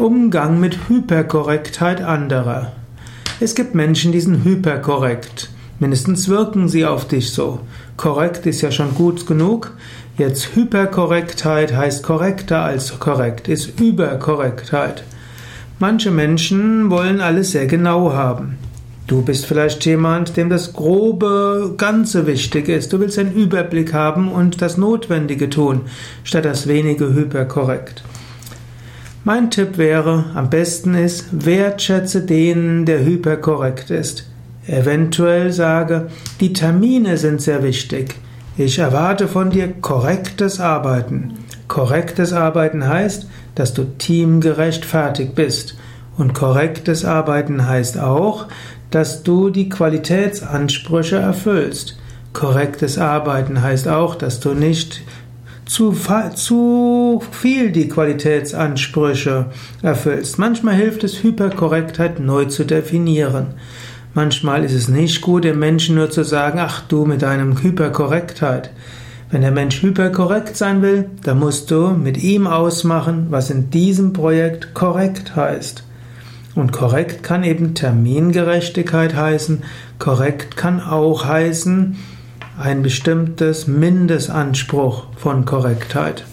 Umgang mit Hyperkorrektheit anderer. Es gibt Menschen, die sind hyperkorrekt. Mindestens wirken sie auf dich so. Korrekt ist ja schon gut genug. Jetzt Hyperkorrektheit heißt korrekter als korrekt, ist Überkorrektheit. Manche Menschen wollen alles sehr genau haben. Du bist vielleicht jemand, dem das grobe Ganze wichtig ist. Du willst einen Überblick haben und das Notwendige tun, statt das wenige hyperkorrekt. Mein Tipp wäre, am besten ist, wertschätze den, der hyperkorrekt ist. Eventuell sage, die Termine sind sehr wichtig. Ich erwarte von dir korrektes Arbeiten. Korrektes Arbeiten heißt, dass du teamgerecht fertig bist. Und korrektes Arbeiten heißt auch, dass du die Qualitätsansprüche erfüllst. Korrektes Arbeiten heißt auch, dass du nicht zu, zu viel die Qualitätsansprüche erfüllst. Manchmal hilft es, Hyperkorrektheit neu zu definieren. Manchmal ist es nicht gut, dem Menschen nur zu sagen, ach du mit deinem Hyperkorrektheit. Wenn der Mensch hyperkorrekt sein will, dann musst du mit ihm ausmachen, was in diesem Projekt korrekt heißt. Und korrekt kann eben Termingerechtigkeit heißen, korrekt kann auch heißen, ein bestimmtes Mindestanspruch von Korrektheit.